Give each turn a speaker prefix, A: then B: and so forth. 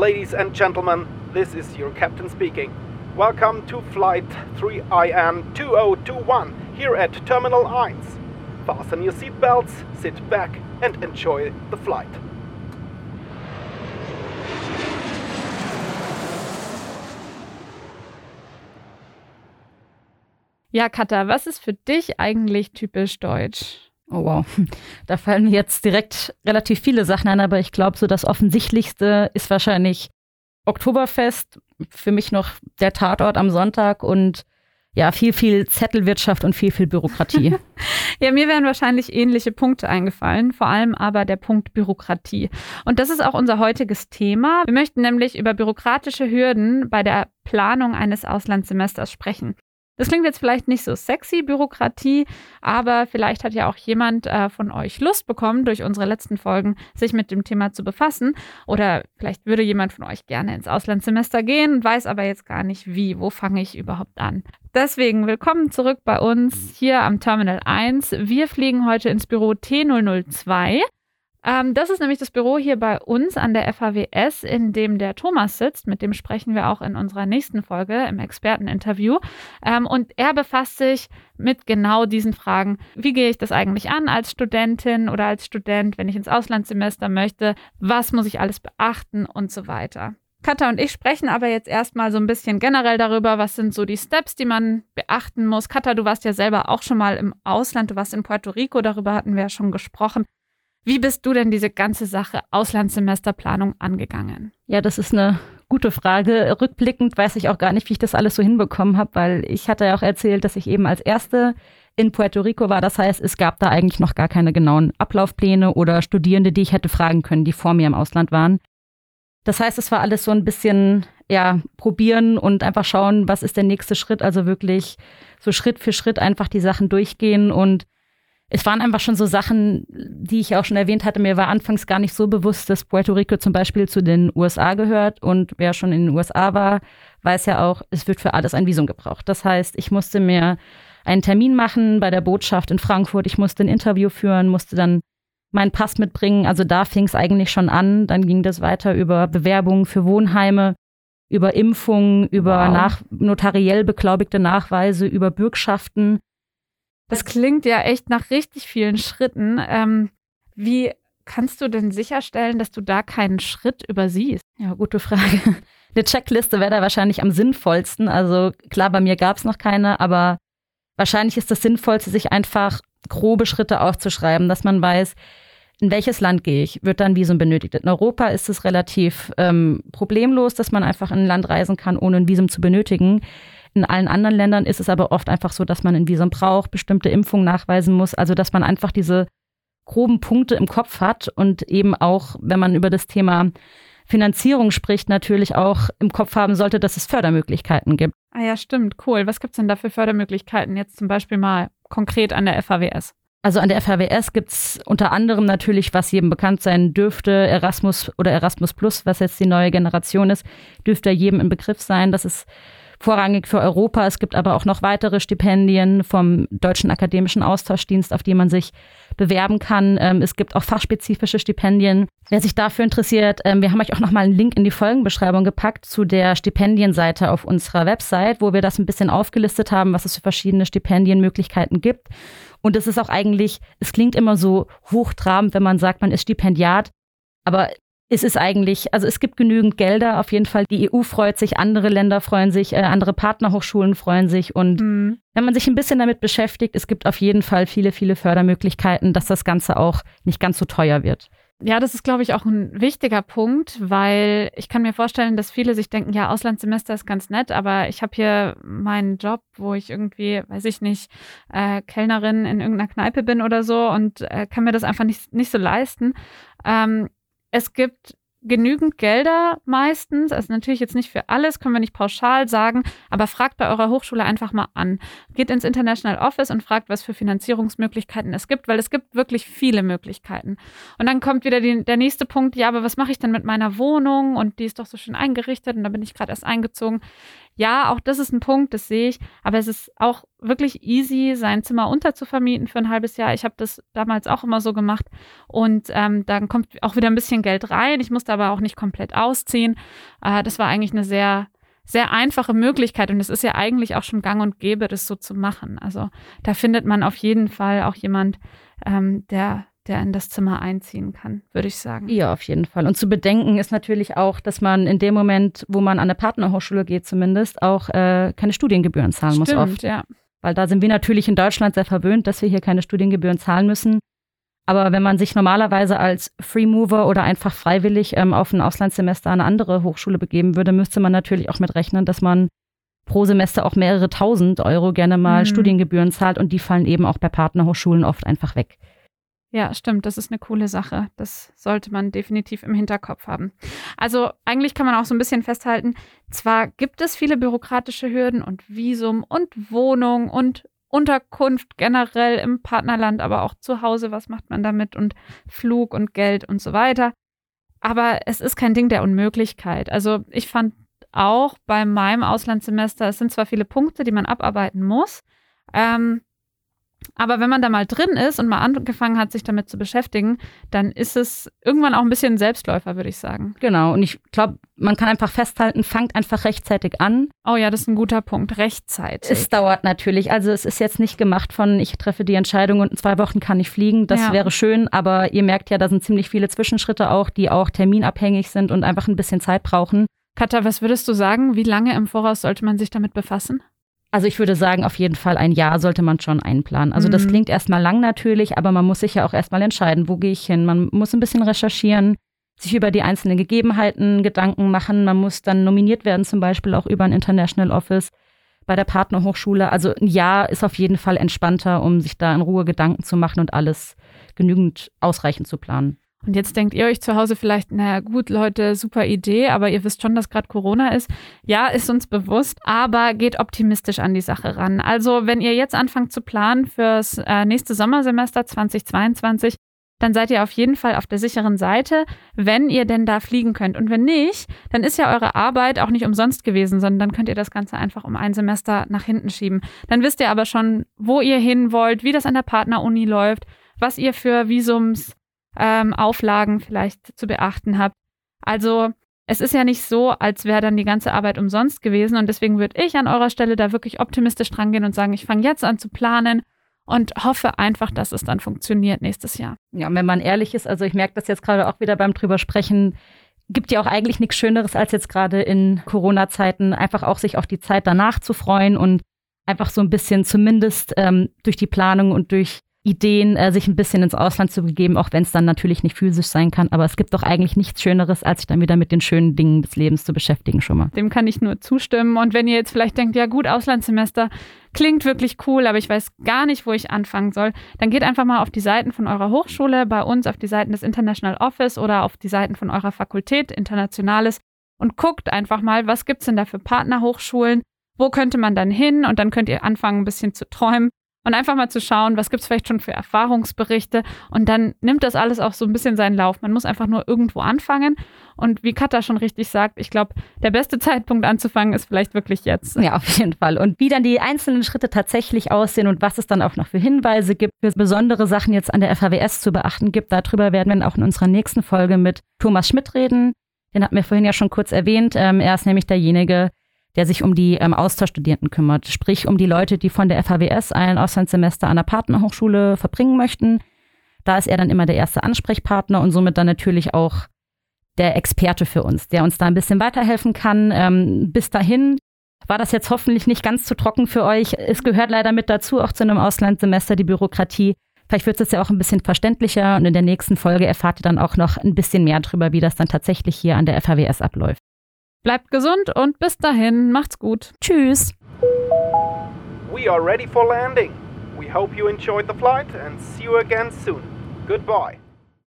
A: Ladies and gentlemen, this is your captain speaking. Welcome to flight 3IN 2021 here at Terminal 1. Fasten your seatbelts, sit back and enjoy the flight.
B: Ja, Katha, was ist für dich eigentlich typisch deutsch?
C: Oh wow, da fallen mir jetzt direkt relativ viele Sachen ein, aber ich glaube, so das Offensichtlichste ist wahrscheinlich Oktoberfest, für mich noch der Tatort am Sonntag und ja, viel, viel Zettelwirtschaft und viel, viel Bürokratie.
B: ja, mir wären wahrscheinlich ähnliche Punkte eingefallen, vor allem aber der Punkt Bürokratie. Und das ist auch unser heutiges Thema. Wir möchten nämlich über bürokratische Hürden bei der Planung eines Auslandssemesters sprechen. Das klingt jetzt vielleicht nicht so sexy, Bürokratie, aber vielleicht hat ja auch jemand äh, von euch Lust bekommen, durch unsere letzten Folgen sich mit dem Thema zu befassen. Oder vielleicht würde jemand von euch gerne ins Auslandssemester gehen, weiß aber jetzt gar nicht wie. Wo fange ich überhaupt an? Deswegen willkommen zurück bei uns hier am Terminal 1. Wir fliegen heute ins Büro T002. Ähm, das ist nämlich das Büro hier bei uns an der FHWS, in dem der Thomas sitzt. Mit dem sprechen wir auch in unserer nächsten Folge im Experteninterview. Ähm, und er befasst sich mit genau diesen Fragen. Wie gehe ich das eigentlich an als Studentin oder als Student, wenn ich ins Auslandssemester möchte? Was muss ich alles beachten und so weiter? Katha und ich sprechen aber jetzt erstmal so ein bisschen generell darüber, was sind so die Steps, die man beachten muss. Katha, du warst ja selber auch schon mal im Ausland, du warst in Puerto Rico, darüber hatten wir ja schon gesprochen. Wie bist du denn diese ganze Sache Auslandssemesterplanung angegangen?
C: Ja, das ist eine gute Frage. Rückblickend weiß ich auch gar nicht, wie ich das alles so hinbekommen habe, weil ich hatte ja auch erzählt, dass ich eben als erste in Puerto Rico war. Das heißt, es gab da eigentlich noch gar keine genauen Ablaufpläne oder Studierende, die ich hätte fragen können, die vor mir im Ausland waren. Das heißt, es war alles so ein bisschen, ja, probieren und einfach schauen, was ist der nächste Schritt. Also wirklich so Schritt für Schritt einfach die Sachen durchgehen und es waren einfach schon so Sachen, die ich auch schon erwähnt hatte. Mir war anfangs gar nicht so bewusst, dass Puerto Rico zum Beispiel zu den USA gehört. Und wer schon in den USA war, weiß ja auch, es wird für alles ein Visum gebraucht. Das heißt, ich musste mir einen Termin machen bei der Botschaft in Frankfurt. Ich musste ein Interview führen, musste dann meinen Pass mitbringen. Also da fing es eigentlich schon an. Dann ging das weiter über Bewerbungen für Wohnheime, über Impfungen, über wow. nach, notariell beglaubigte Nachweise, über Bürgschaften.
B: Das klingt ja echt nach richtig vielen Schritten. Ähm, wie kannst du denn sicherstellen, dass du da keinen Schritt übersiehst?
C: Ja, gute Frage. Eine Checkliste wäre da wahrscheinlich am sinnvollsten. Also klar, bei mir gab es noch keine, aber wahrscheinlich ist das Sinnvollste, sich einfach grobe Schritte aufzuschreiben, dass man weiß, in welches Land gehe ich, wird dann Visum benötigt. In Europa ist es relativ ähm, problemlos, dass man einfach in ein Land reisen kann, ohne ein Visum zu benötigen. In allen anderen Ländern ist es aber oft einfach so, dass man ein Visum braucht, bestimmte Impfungen nachweisen muss, also dass man einfach diese groben Punkte im Kopf hat und eben auch, wenn man über das Thema Finanzierung spricht, natürlich auch im Kopf haben sollte, dass es Fördermöglichkeiten gibt.
B: Ah ja, stimmt, cool. Was gibt es denn da für Fördermöglichkeiten jetzt zum Beispiel mal konkret an der FAWS?
C: Also an der FAWS gibt es unter anderem natürlich, was jedem bekannt sein dürfte, Erasmus oder Erasmus Plus, was jetzt die neue Generation ist, dürfte jedem im Begriff sein. Das ist vorrangig für Europa. Es gibt aber auch noch weitere Stipendien vom Deutschen Akademischen Austauschdienst, auf die man sich bewerben kann. Ähm, es gibt auch fachspezifische Stipendien. Wer sich dafür interessiert, ähm, wir haben euch auch noch mal einen Link in die Folgenbeschreibung gepackt zu der Stipendienseite auf unserer Website, wo wir das ein bisschen aufgelistet haben, was es für verschiedene Stipendienmöglichkeiten gibt. Und es ist auch eigentlich, es klingt immer so hochtrabend, wenn man sagt, man ist Stipendiat. Aber es ist eigentlich, also es gibt genügend Gelder auf jeden Fall. Die EU freut sich, andere Länder freuen sich, äh, andere Partnerhochschulen freuen sich. Und mhm. wenn man sich ein bisschen damit beschäftigt, es gibt auf jeden Fall viele, viele Fördermöglichkeiten, dass das Ganze auch nicht ganz so teuer wird.
B: Ja, das ist, glaube ich, auch ein wichtiger Punkt, weil ich kann mir vorstellen, dass viele sich denken, ja, Auslandssemester ist ganz nett, aber ich habe hier meinen Job, wo ich irgendwie, weiß ich nicht, äh, Kellnerin in irgendeiner Kneipe bin oder so und äh, kann mir das einfach nicht, nicht so leisten. Ähm, es gibt genügend Gelder meistens, also natürlich jetzt nicht für alles, können wir nicht pauschal sagen, aber fragt bei eurer Hochschule einfach mal an. Geht ins International Office und fragt, was für Finanzierungsmöglichkeiten es gibt, weil es gibt wirklich viele Möglichkeiten. Und dann kommt wieder die, der nächste Punkt, ja, aber was mache ich denn mit meiner Wohnung und die ist doch so schön eingerichtet und da bin ich gerade erst eingezogen. Ja, auch das ist ein Punkt, das sehe ich. Aber es ist auch wirklich easy, sein Zimmer unterzuvermieten für ein halbes Jahr. Ich habe das damals auch immer so gemacht. Und ähm, dann kommt auch wieder ein bisschen Geld rein. Ich musste aber auch nicht komplett ausziehen. Äh, das war eigentlich eine sehr sehr einfache Möglichkeit und es ist ja eigentlich auch schon gang und gäbe, das so zu machen. Also da findet man auf jeden Fall auch jemand, ähm, der der in das Zimmer einziehen kann, würde ich sagen.
C: Ja, auf jeden Fall. Und zu bedenken ist natürlich auch, dass man in dem Moment, wo man an eine Partnerhochschule geht, zumindest auch äh, keine Studiengebühren zahlen
B: Stimmt,
C: muss oft.
B: Ja.
C: Weil da sind wir natürlich in Deutschland sehr verwöhnt, dass wir hier keine Studiengebühren zahlen müssen. Aber wenn man sich normalerweise als Freemover oder einfach freiwillig ähm, auf ein Auslandssemester an eine andere Hochschule begeben würde, müsste man natürlich auch mit rechnen, dass man pro Semester auch mehrere tausend Euro gerne mal mhm. Studiengebühren zahlt und die fallen eben auch bei Partnerhochschulen oft einfach weg.
B: Ja, stimmt. Das ist eine coole Sache. Das sollte man definitiv im Hinterkopf haben. Also eigentlich kann man auch so ein bisschen festhalten, zwar gibt es viele bürokratische Hürden und Visum und Wohnung und Unterkunft generell im Partnerland, aber auch zu Hause, was macht man damit und Flug und Geld und so weiter. Aber es ist kein Ding der Unmöglichkeit. Also ich fand auch bei meinem Auslandssemester, es sind zwar viele Punkte, die man abarbeiten muss, ähm, aber wenn man da mal drin ist und mal angefangen hat, sich damit zu beschäftigen, dann ist es irgendwann auch ein bisschen Selbstläufer, würde ich sagen.
C: Genau. Und ich glaube, man kann einfach festhalten, fangt einfach rechtzeitig an.
B: Oh ja, das ist ein guter Punkt. Rechtzeitig.
C: Es dauert natürlich. Also es ist jetzt nicht gemacht von, ich treffe die Entscheidung und in zwei Wochen kann ich fliegen. Das ja. wäre schön. Aber ihr merkt ja, da sind ziemlich viele Zwischenschritte auch, die auch terminabhängig sind und einfach ein bisschen Zeit brauchen.
B: Katha, was würdest du sagen? Wie lange im Voraus sollte man sich damit befassen?
C: Also ich würde sagen, auf jeden Fall ein Jahr sollte man schon einplanen. Also das mhm. klingt erstmal lang natürlich, aber man muss sich ja auch erstmal entscheiden, wo gehe ich hin. Man muss ein bisschen recherchieren, sich über die einzelnen Gegebenheiten Gedanken machen. Man muss dann nominiert werden, zum Beispiel auch über ein International Office bei der Partnerhochschule. Also ein Jahr ist auf jeden Fall entspannter, um sich da in Ruhe Gedanken zu machen und alles genügend ausreichend zu planen.
B: Und jetzt denkt ihr euch zu Hause vielleicht, naja gut, Leute, super Idee, aber ihr wisst schon, dass gerade Corona ist. Ja, ist uns bewusst, aber geht optimistisch an die Sache ran. Also wenn ihr jetzt anfangt zu planen fürs äh, nächste Sommersemester 2022, dann seid ihr auf jeden Fall auf der sicheren Seite, wenn ihr denn da fliegen könnt. Und wenn nicht, dann ist ja eure Arbeit auch nicht umsonst gewesen, sondern dann könnt ihr das Ganze einfach um ein Semester nach hinten schieben. Dann wisst ihr aber schon, wo ihr hin wollt, wie das an der Partneruni läuft, was ihr für Visums ähm, Auflagen vielleicht zu beachten habt. Also es ist ja nicht so, als wäre dann die ganze Arbeit umsonst gewesen. Und deswegen würde ich an eurer Stelle da wirklich optimistisch dran gehen und sagen, ich fange jetzt an zu planen und hoffe einfach, dass es dann funktioniert nächstes Jahr.
C: Ja, und wenn man ehrlich ist, also ich merke das jetzt gerade auch wieder beim drüber sprechen, gibt ja auch eigentlich nichts Schöneres, als jetzt gerade in Corona-Zeiten einfach auch sich auf die Zeit danach zu freuen und einfach so ein bisschen zumindest ähm, durch die Planung und durch Ideen, äh, sich ein bisschen ins Ausland zu begeben, auch wenn es dann natürlich nicht physisch sein kann. Aber es gibt doch eigentlich nichts Schöneres, als sich dann wieder mit den schönen Dingen des Lebens zu beschäftigen, schon mal.
B: Dem kann ich nur zustimmen. Und wenn ihr jetzt vielleicht denkt, ja gut, Auslandssemester klingt wirklich cool, aber ich weiß gar nicht, wo ich anfangen soll, dann geht einfach mal auf die Seiten von eurer Hochschule, bei uns auf die Seiten des International Office oder auf die Seiten von eurer Fakultät Internationales und guckt einfach mal, was gibt es denn da für Partnerhochschulen, wo könnte man dann hin und dann könnt ihr anfangen, ein bisschen zu träumen und einfach mal zu schauen, was gibt es vielleicht schon für Erfahrungsberichte und dann nimmt das alles auch so ein bisschen seinen Lauf. Man muss einfach nur irgendwo anfangen und wie Katha schon richtig sagt, ich glaube, der beste Zeitpunkt anzufangen ist vielleicht wirklich jetzt.
C: Ja, auf jeden Fall. Und wie dann die einzelnen Schritte tatsächlich aussehen und was es dann auch noch für Hinweise gibt, für besondere Sachen jetzt an der FAWS zu beachten gibt, darüber werden wir dann auch in unserer nächsten Folge mit Thomas Schmidt reden. Den hatten wir vorhin ja schon kurz erwähnt. Ähm, er ist nämlich derjenige, der sich um die ähm, Austauschstudierenden kümmert, sprich um die Leute, die von der FHWS ein Auslandssemester an der Partnerhochschule verbringen möchten. Da ist er dann immer der erste Ansprechpartner und somit dann natürlich auch der Experte für uns, der uns da ein bisschen weiterhelfen kann. Ähm, bis dahin war das jetzt hoffentlich nicht ganz zu trocken für euch. Es gehört leider mit dazu, auch zu einem Auslandssemester, die Bürokratie. Vielleicht wird es ja auch ein bisschen verständlicher und in der nächsten Folge erfahrt ihr dann auch noch ein bisschen mehr darüber, wie das dann tatsächlich hier an der FHWS abläuft.
B: Bleibt gesund und bis dahin, macht's gut.
C: Tschüss.
A: We are ready for landing. We hope you enjoyed the flight and see you again soon. Goodbye.